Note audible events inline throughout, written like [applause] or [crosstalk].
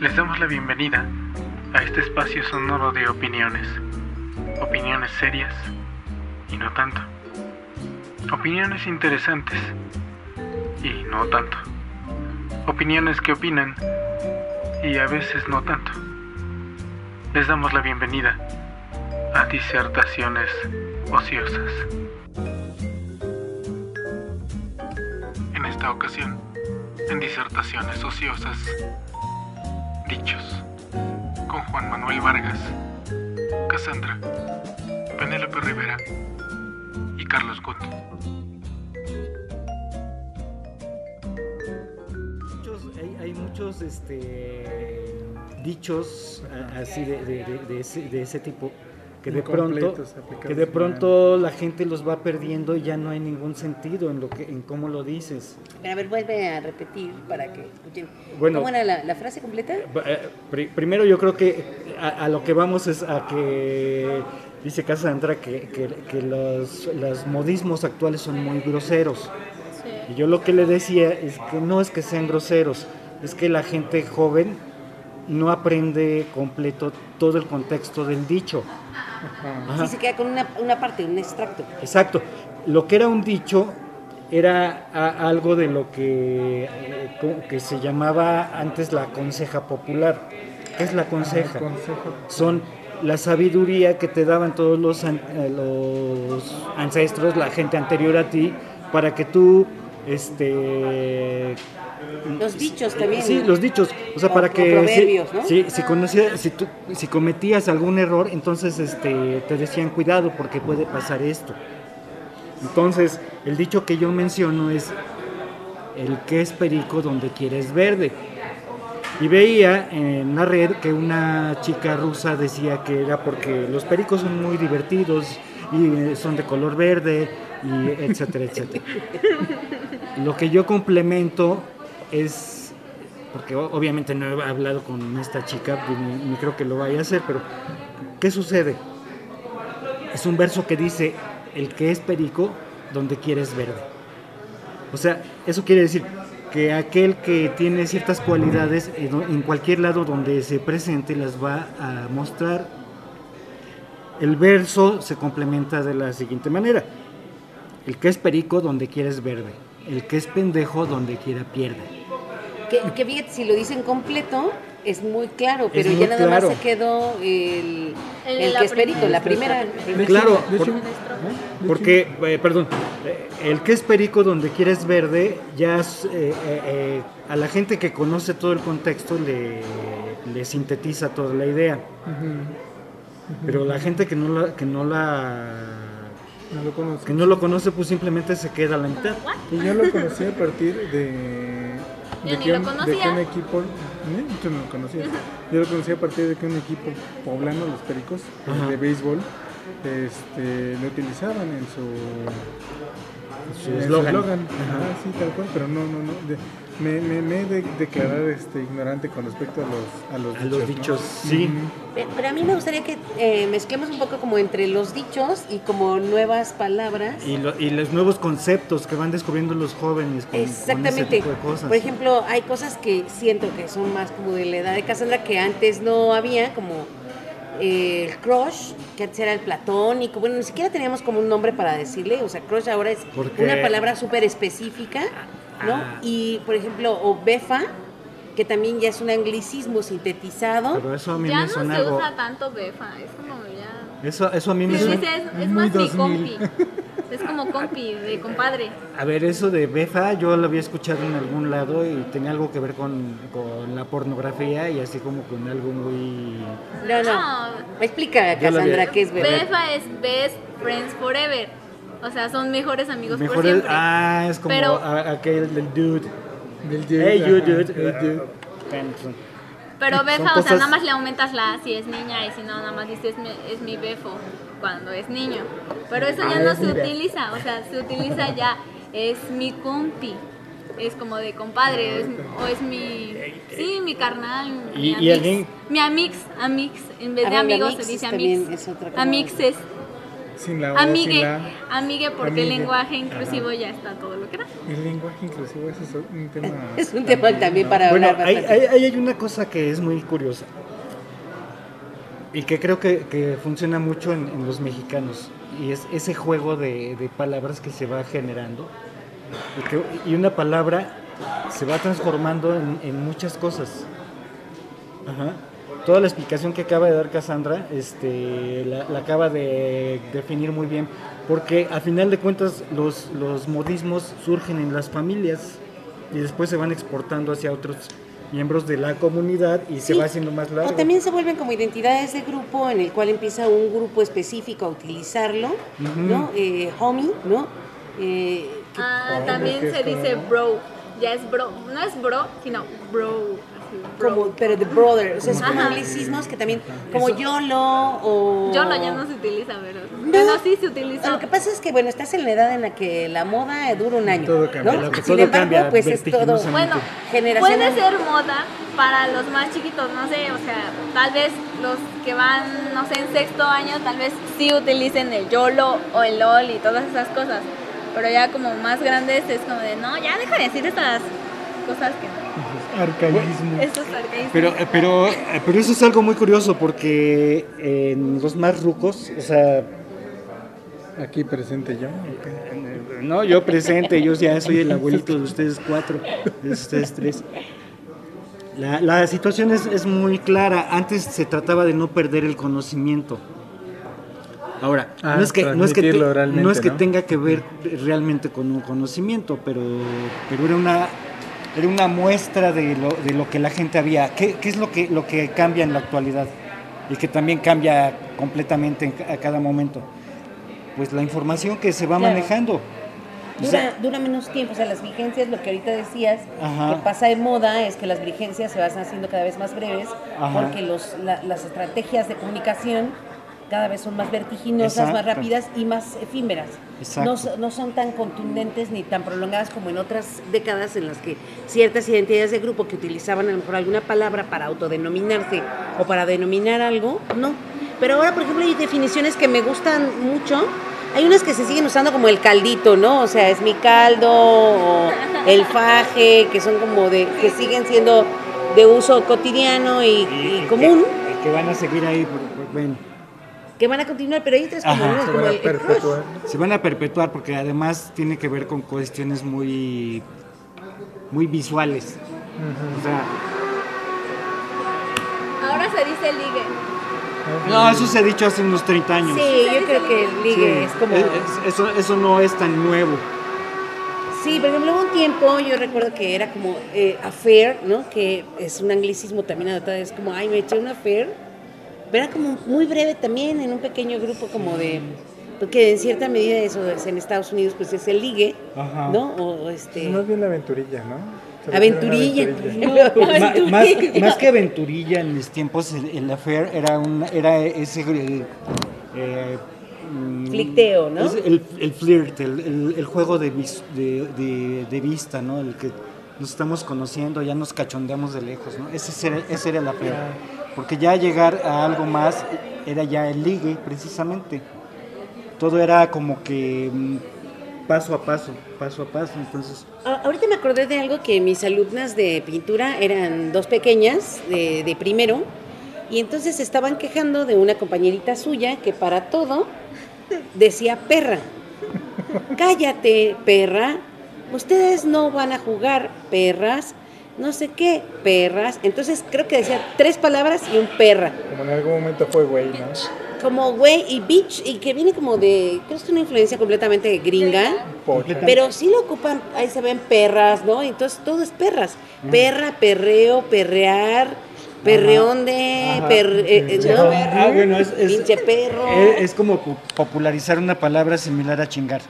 Les damos la bienvenida a este espacio sonoro de opiniones. Opiniones serias y no tanto. Opiniones interesantes y no tanto. Opiniones que opinan y a veces no tanto. Les damos la bienvenida a disertaciones ociosas. En esta ocasión, en disertaciones ociosas, dichos, con Juan Manuel Vargas, Cassandra, Penélope Rivera y Carlos. Muchos- hay, hay muchos este, dichos así de, de ese tipo que de pronto que de pronto la gente los va perdiendo y ya no hay ningún sentido en lo que en cómo lo dices. Pero a ver, vuelve a repetir para que escuchen. Bueno. ¿Cómo era la, la frase completa? Eh, pri- Primero yo creo que a, a lo que vamos es a que dice Cassandra que, que, que los, los modismos actuales son muy groseros. Y yo lo que le decía es que no es que sean groseros, es que la gente joven no aprende completo todo el contexto del dicho. Ajá. Sí, se queda con una, una parte, un extracto. Exacto. Lo que era un dicho era a- algo de lo que, eh, que se llamaba antes la conseja popular. ¿Qué es la conseja? Consejo. Son la sabiduría que te daban todos los, an- eh, los ancestros, la gente anterior a ti, para que tú, este... Los dichos también. Sí, los dichos, o sea, O- para que si, ¿no? si, si conocía- si, tú- si cometías algún error, entonces este, te decían cuidado porque puede pasar esto. Entonces, el dicho que yo menciono es el que es perico donde quieres verde. Y veía en la red que una chica rusa decía que era porque los pericos son muy divertidos y eh, son de color verde y etcétera, etcétera. [laughs] Lo que yo complemento es, porque obviamente no he hablado con esta chica, pues, ni, ni creo que lo vaya a hacer, pero ¿qué sucede? Es un verso que dice, el que es perico, donde quieres verde. O sea, eso quiere decir que aquel que tiene ciertas cualidades en cualquier lado donde se presente las va a mostrar. El verso se complementa de la siguiente manera. El que es perico donde quieres verde. El que es pendejo donde quiera pierde. Que, que fíjate, si lo dicen completo, es muy claro, pero muy ya nada claro. más se quedó el, El que es la primera. Claro, por- hecho- porque, eh, perdón, eh, el que es perico donde quieres verde, ya es, eh, eh, eh, a la gente que conoce todo el contexto le, le sintetiza toda la idea. Pero la gente que no la, que no la No lo conozco. que no lo conoce, pues simplemente se queda a la mitad. Y yo lo conocí a partir de. Yo de ni que lo un- conocía. De que un equipo. ¿eh? Tú no lo conocías. Yo lo conocí a partir de que un equipo poblano, los Pericos, Ajá. de béisbol, este, lo utilizaban en su. Su eslogan. Ajá, sí, tal cual, pero no, no, no. de- me, me, me he de declarar este, ignorante con respecto a los, a los A los ¿no? dichos, sí. Pero a mí me gustaría que eh, mezclemos un poco como entre los dichos y como nuevas palabras. Y, lo- y los nuevos conceptos que van descubriendo los jóvenes con, con ese Exactamente. tipo de cosas. Por ejemplo, hay cosas que siento que son más como de la edad de Cassandra que antes no había, como eh, el crush, que antes era el platónico. Bueno, ni siquiera teníamos como un nombre para decirle. O sea, crush ahora es Porque- una palabra súper específica, ¿no? Ah. Y, por ejemplo, o befa, que también ya es un anglicismo sintetizado. Pero eso a mí Ya me no suena se algo. usa tanto befa, es como ya... Eso, eso a mí me Sí, suena. dice, es, es muy más mi 2000. compi. Es como compi, de [laughs] compadre. A ver, eso de Befa yo lo había escuchado en algún lado y tenía algo que ver con, con la pornografía y así como con algo muy... No, no. No. Explica, Yo lo Cassandra, había- qué es befa. Befa es best friends forever. O sea, son mejores amigos por siempre. ah, es como Pero- a- aquel del dude. Del dude, Hey, you dude. hey, dude. Pero befa, o sea, cosas- nada más le aumentas la si es niña y si no, nada más dices es mi, es mi befo cuando es niño. Pero eso ya Ah, no es se utiliza, o sea, se utiliza ya, es mi compi. Es como de compadre, es- o es mi. Sí, mi carnal. Mi Y- y amix. alguien- Mi amix, amix. En vez de amigos se dice amix. es. Sin la O, sin Amigue, la... amigue porque el lenguaje inclusivo ya está todo lo que da. El lenguaje inclusivo, es un tema... [laughs] Es un tema también para Bueno, hablar hay, bastante. hay- hay una cosa que es muy curiosa y que creo que, que funciona mucho en, en los mexicanos y es ese juego de, de palabras que se va generando y, que- y una palabra se va transformando en, en muchas cosas. Ajá. Toda la explicación que acaba de dar Cassandra este, la, la acaba de definir muy bien, porque a final de cuentas los, los modismos surgen en las familias y después se van exportando hacia otros miembros de la comunidad y se Sí. va haciendo más largo. O también se vuelven como identidades de grupo en el cual empieza un grupo específico a utilizarlo, ¿no? Eh, homie, ¿no? Eh, Ah, también se como- dice bro. Ya es bro. No es bro, sino bro. Como, pero de brother, o sea, es como Ajá. anglicismos que también, como YOLO o... Yo ya no se utiliza, pero. Bueno, sí se utiliza. Lo que pasa es que, bueno, estás en la edad en la que la moda dura un año. Todo cambia. ¿no? Lo que Sin todo embargo, cambia pues es todo. Bueno, generación. puede ser moda para los más chiquitos, no sé, o sea, tal vez los que van, no sé, en sexto año, tal vez sí utilicen el YOLO o el LOL y todas esas cosas. Pero ya como más grandes es como de, no, ya deja de decir estas cosas que no. Arcaísmo. Estos arcaísmos. Pero, eh, pero, eh, pero eso es algo muy curioso porque en los más rucos, o sea, Aquí presente yo. no, yo presente, yo ya soy el abuelito de ustedes cuatro, de ustedes tres. La, la situación es, es muy clara. Antes se trataba de no perder el conocimiento. Ahora, Ah, no es que, no es que, te- no es que ¿no? tenga que ver realmente con un conocimiento, pero, pero era una era una muestra de lo, de lo que la gente había. ¿Qué, qué es lo que, lo que cambia en la actualidad? Y que también cambia completamente a cada momento. Pues la información que se va Claro. manejando. O Dura, sea, dura menos tiempo, o sea, las vigencias, lo que ahorita decías, Ajá. que pasa de moda es que las vigencias se van haciendo cada vez más breves Ajá. porque los, la- las estrategias de comunicación cada vez son más vertiginosas, más Exacto. rápidas y más efímeras. No, no son tan contundentes ni tan prolongadas como en otras décadas en las que ciertas identidades de grupo que utilizaban a lo mejor alguna palabra para autodenominarse o para denominar algo, no. Pero ahora, por ejemplo, hay definiciones que me gustan mucho. Hay unas que se siguen usando como el caldito, ¿no? O sea, es mi caldo o el faje, que son como de, que siguen siendo de uso cotidiano y, y común, Que, que van a seguir ahí. por- por- bueno, que van a continuar, pero hay otras como, Ajá. Se como van a el, el se van a perpetuar porque además tiene que ver con cuestiones muy, muy visuales. O sea, Ahora se dice ligue. no, eso se ha dicho hace unos 30 años. Sí, yo creo que el ligue Sí, es como... es- es- eso, eso no es tan nuevo. Sí, por ejemplo, hubo un tiempo, yo recuerdo que era como eh, affair, ¿no? Que es un anglicismo también adoptado, es como, ay, me eché un affair. Pero era como muy breve también, en un pequeño grupo como de... Porque en cierta medida eso es en Estados Unidos, pues es el ligue, Ajá. ¿no? O, este... Más bien la aventurilla, ¿no? Una Aventurilla. [laughs] aventurilla. más, más que aventurilla en mis tiempos, el, el affair era, un, era ese... eh, eh, mm, Flicteo, ¿no? es el, el flirt, el, el- el juego de, vis- de, de- de vista, ¿no? El que nos estamos conociendo, ya nos cachondeamos de lejos, ¿no? Ese era, ese era el affair. Porque ya llegar a algo más era ya el ligue, precisamente. Todo era como que mm, paso a paso, paso a paso, entonces... Ah, Ahorita me acordé de algo que mis alumnas de pintura eran dos pequeñas de, de primero y entonces estaban quejando de una compañerita suya que para todo decía perra. Cállate, perra. Ustedes no van a jugar, perras. No sé qué, perras. Entonces creo que decía tres palabras y un perra. Como en algún momento fue güey, ¿no? Como güey y bitch y que viene como de, creo que es una influencia completamente gringa. Pocha. Pero sí lo ocupan, ahí se ven perras, ¿no? Entonces todo es perras. Perra, perreo, perrear, perreón de, per- eh, eh, ¿no? Ah, bueno, es, es- Pinche perro. Es, es como po- popularizar una palabra similar a chingar.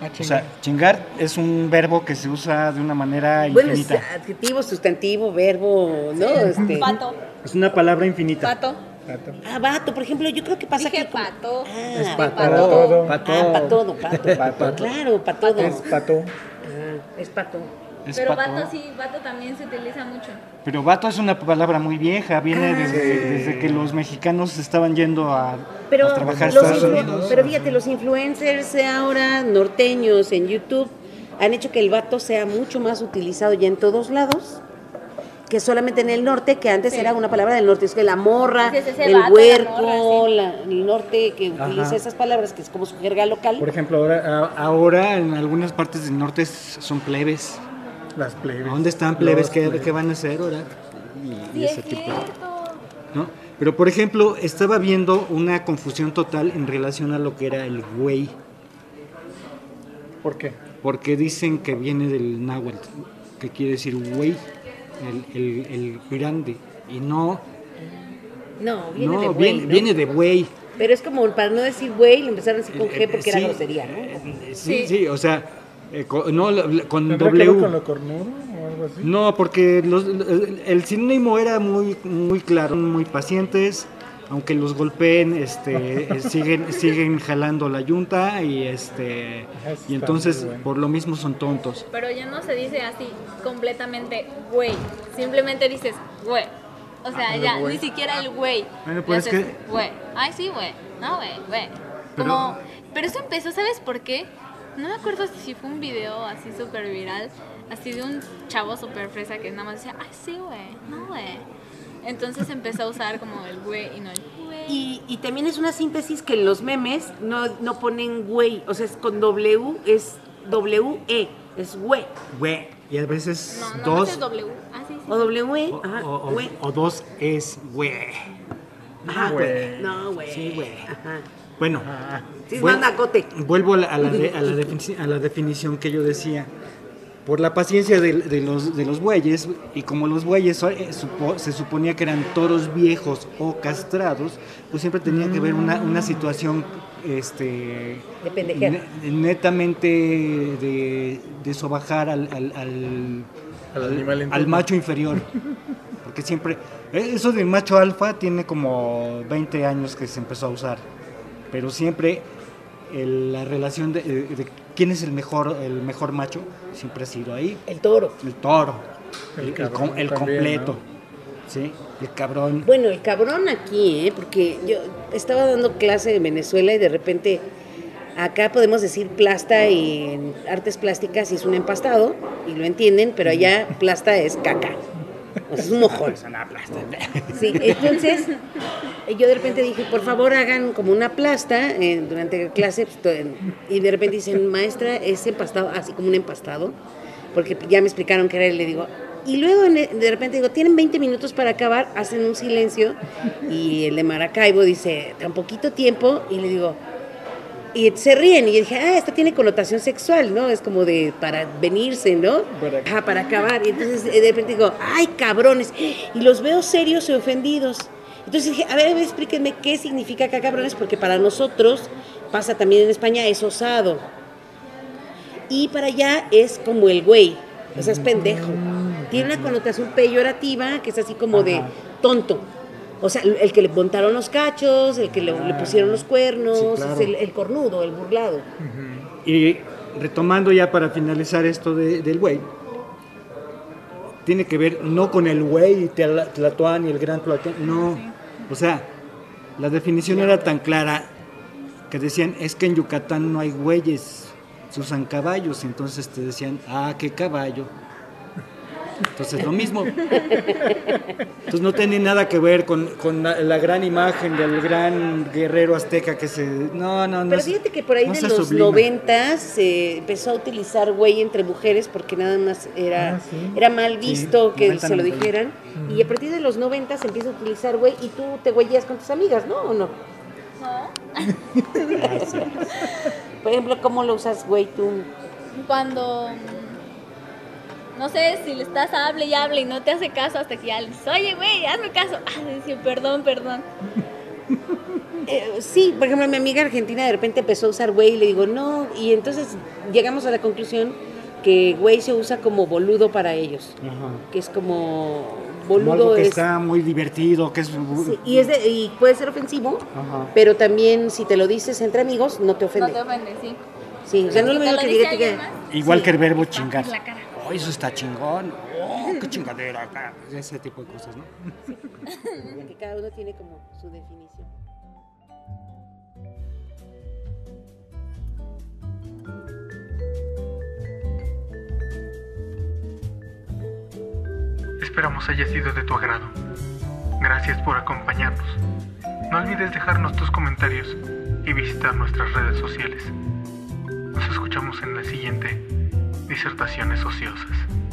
O sea, chingar es un verbo que se usa de una manera bueno, es infinita. adjetivo, sustantivo, verbo, ¿no? Este, Pato. Es una palabra infinita. Pato. Gato. ah, vato, por ejemplo, yo creo que pasa Dije que... como- pato. Ah, Es de para pato. todo. Pato. Ah, para todo, pato. Pato. Claro, para todo. Es pato. Ah, es pato. Es Pero pato. vato sí, vato también se utiliza mucho. Pero vato es una palabra muy vieja, viene Ah. desde, desde que los mexicanos estaban yendo a, Pero, a trabajar los Estados Unidos. pero fíjate, los influencers ahora norteños en YouTube han hecho que el vato sea mucho más utilizado ya en todos lados que solamente en el norte, que antes Sí. era una palabra del norte, es que la morra, Sí, sí, sí, el vato, la huerco, morra, sí. la- el norte que utiliza Ajá. esas palabras, que es como su jerga local. Por ejemplo, ahora, ahora en algunas partes del norte son plebes. Las plebes. ¿Dónde están plebes? ¿Qué, plebes. qué van a hacer ahora? Y, y Sí, es ese tipo. ¿no? Pero por ejemplo, estaba viendo una confusión total en relación a lo que era el güey, ¿Por qué? porque dicen que viene del náhuatl, que quiere decir güey, el, el- el grande, y no, no, viene no, de güey, viene, ¿no? viene de güey. Pero es como para no decir güey, lo empezaron a decir con Eh, G porque sí, era grosería, ¿no? eh, Sí, Sí. sí, o sea, eh, con, no, con ¿Tendrá que ver W. con lo cornudo o algo así? No, porque los- el, el sinónimo era muy, muy claro, muy pacientes, aunque los golpeen, este, [laughs] eh, siguen, siguen jalando la yunta y este, Eso y entonces bueno. por lo mismo son tontos. Pero ya no se dice así completamente güey. Simplemente dices güey. O sea, ya ni siquiera el güey. Bueno, pues es haces, que- Güey. Ay, sí, güey. No, güey, güey. Pero- Como... Pero eso empezó, ¿sabes por qué? No me acuerdo si fue un video así súper viral, así de un chavo súper fresa que nada más decía, ay, sí, güey, no, güey. Entonces empezó a usar como el güey y no el güey. Y, y también es una síntesis que en los memes no, no ponen güey, o sea, es con W, es W-E, es güey. Güey. Y a veces no, no, dos es W. Ah, sí, sí. O W, o, ajá, o- o- güey. o dos es güey. Ajá, güey. No, güey. Sí, güey. Ajá. Bueno, Ah, Sí, Vuel- más nacote. Vuelvo a la, a la de- a la defini- a la definición que yo decía. Por la paciencia de, de los, de los bueyes, y como los bueyes eh, supo- se suponía que eran toros viejos o castrados, pues siempre tenía que ver una, una situación este, De pendejera. ne- netamente de, de sobajar al, al, al- Al al macho inferior. Porque siempre, eh, eso del macho alfa tiene como 20 años que se empezó a usar, pero siempre el- la relación de, de- de quién es el mejor, el mejor macho siempre ha sido ahí, El toro. el toro, El el, el cabrón com- el también, completo, ¿no? ¿sí? el cabrón. Bueno, el cabrón aquí, ¿eh? Porque yo estaba dando clase en Venezuela y de repente acá podemos decir plasta y en artes plásticas y es un empastado y lo entienden, pero allá plasta es caca. Es un mojón. Sí, entonces yo de repente dije, por favor hagan como una plasta eh, durante la clase pues, y de repente dicen, maestra, es empastado, así como un empastado, porque ya me explicaron qué era y le digo, y luego e- de repente digo, tienen 20 minutos para acabar, hacen un silencio y el de Maracaibo dice, tan poquito tiempo y le digo, y se ríen y dije, ah, esto tiene connotación sexual, ¿no? Es como de para venirse, ¿no? Para- Ajá, para acabar. Y entonces eh, de repente digo, ay, cabrones. Y los veo serios y ofendidos. Entonces dije, a ver, a ver, explíquenme qué significa acá cabrones, porque para nosotros, pasa también en España, es osado. Y para allá es como el güey, o sea, es pendejo. Tiene una connotación peyorativa que es así como de tonto. O sea, el que le montaron los cachos, el que le, le pusieron los cuernos, Sí, claro. el, el cornudo, el burlado. Y retomando ya para finalizar esto de- del güey, tiene que ver no con el güey Tla- Tlatoán y el gran Tlatoán, no. O sea, la definición era tan clara que decían, es que en Yucatán no hay güeyes, se usan caballos, entonces te decían, ah, qué caballo. Entonces lo mismo. Entonces no tiene nada que ver con, con la, la gran imagen del gran guerrero azteca que se... No, no, no. Pero fíjate que por ahí no de los sublima. noventas se empezó a utilizar güey entre mujeres porque nada más era, Ah, sí. era mal visto que 90, se lo 90. dijeran. Y a partir de los noventas se empieza a utilizar güey y tú te güeyes con tus amigas, ¿no? ¿O no? No. [laughs] Por ejemplo, ¿cómo lo usas güey tú? Cuando. No sé si le estás hable y hable y no te hace caso hasta que ya le dices, oye, güey, hazme caso. [laughs] Ah, decir, perdón, perdón. [laughs] Eh, sí, por ejemplo, mi amiga argentina de repente empezó a usar güey y le digo, no, y entonces llegamos a la conclusión que güey se usa como boludo para ellos, Ajá. que es como Como algo boludo que es... está muy divertido, que es... sí, y, es de- y puede ser ofensivo, Ajá. pero también si te lo dices entre amigos, no te No ofende. te ofendes, sí. Sí, o sea, no es lo lo que dice diga Igual Sí. que el verbo chingar. la cara. Oh, eso está chingón, oh, qué chingadera, acá", ese tipo de cosas, ¿no? Que cada uno tiene como su definición. Esperamos haya sido de tu agrado. Gracias por acompañarnos. No olvides dejarnos tus comentarios y visitar nuestras redes sociales. Nos escuchamos en la siguiente Disertaciones Ociosas.